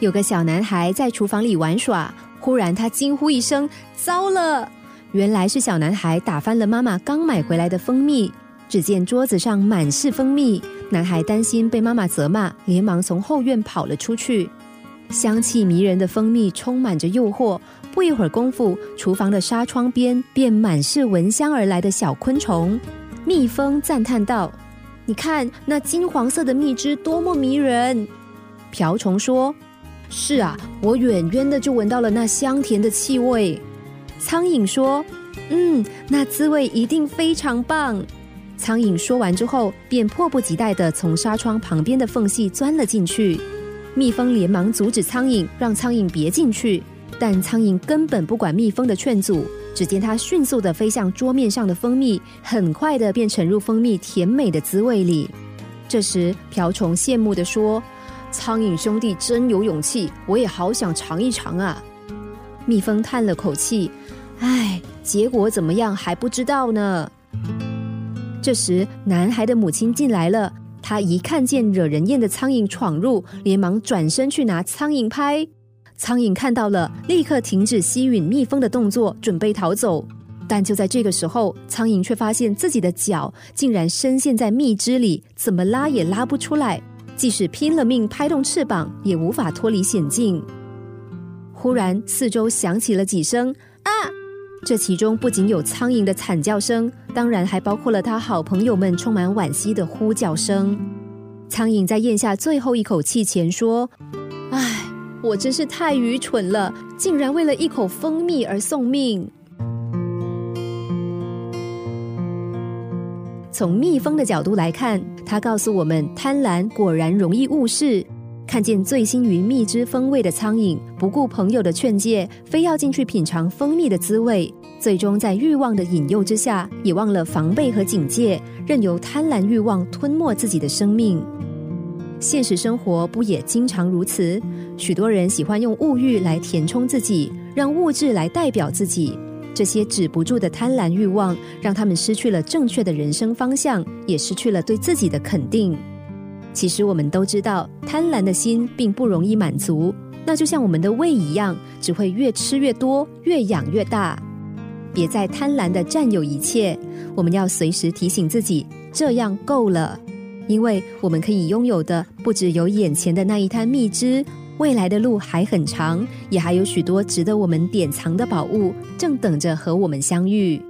有个小男孩在厨房里玩耍，忽然他惊呼一声：“糟了！”原来是小男孩打翻了妈妈刚买回来的蜂蜜。只见桌子上满是蜂蜜，男孩担心被妈妈责骂，连忙从后院跑了出去。香气迷人的蜂蜜充满着诱惑，不一会儿功夫，厨房的纱窗边便满是闻香而来的小昆虫。蜜蜂赞叹道：“你看那金黄色的蜜汁多么迷人！”瓢虫说：“是啊，我远远的就闻到了那香甜的气味。”苍蝇说：“嗯，那滋味一定非常棒。”苍蝇说完之后，便迫不及待的从纱窗旁边的缝隙钻了进去。蜜蜂连忙阻止苍蝇，让苍蝇别进去。但苍蝇根本不管蜜蜂的劝阻，只见它迅速的飞向桌面上的蜂蜜，很快的便沉入蜂蜜甜美的滋味里。这时，瓢虫羡慕的说：“苍蝇兄弟真有勇气，我也好想尝一尝啊。”蜜蜂叹了口气：“唉，结果怎么样还不知道呢。”这时，男孩的母亲进来了。他一看见惹人厌的苍蝇闯入，连忙转身去拿苍蝇拍。苍蝇看到了，立刻停止吸吮蜜蜂的动作，准备逃走。但就在这个时候，苍蝇却发现自己的脚竟然深陷在蜜汁里，怎么拉也拉不出来。即使拼了命拍动翅膀，也无法脱离险境。忽然，四周响起了几声“啊”。这其中不仅有苍蝇的惨叫声，当然还包括了他好朋友们充满惋惜的呼叫声。苍蝇在咽下最后一口气前说：“唉，我真是太愚蠢了，竟然为了一口蜂蜜而送命。”从蜜蜂的角度来看，它告诉我们：贪婪果然容易误事。看见醉心于蜜汁风味的苍蝇，不顾朋友的劝诫，非要进去品尝蜂蜜的滋味，最终在欲望的引诱之下，也忘了防备和警戒，任由贪婪欲望吞没自己的生命。现实生活不也经常如此？许多人喜欢用物欲来填充自己，让物质来代表自己。这些止不住的贪婪欲望，让他们失去了正确的人生方向，也失去了对自己的肯定。其实我们都知道，贪婪的心并不容易满足。那就像我们的胃一样，只会越吃越多，越养越大。别再贪婪的占有一切，我们要随时提醒自己，这样够了。因为我们可以拥有的，不只有眼前的那一滩蜜汁，未来的路还很长，也还有许多值得我们典藏的宝物，正等着和我们相遇。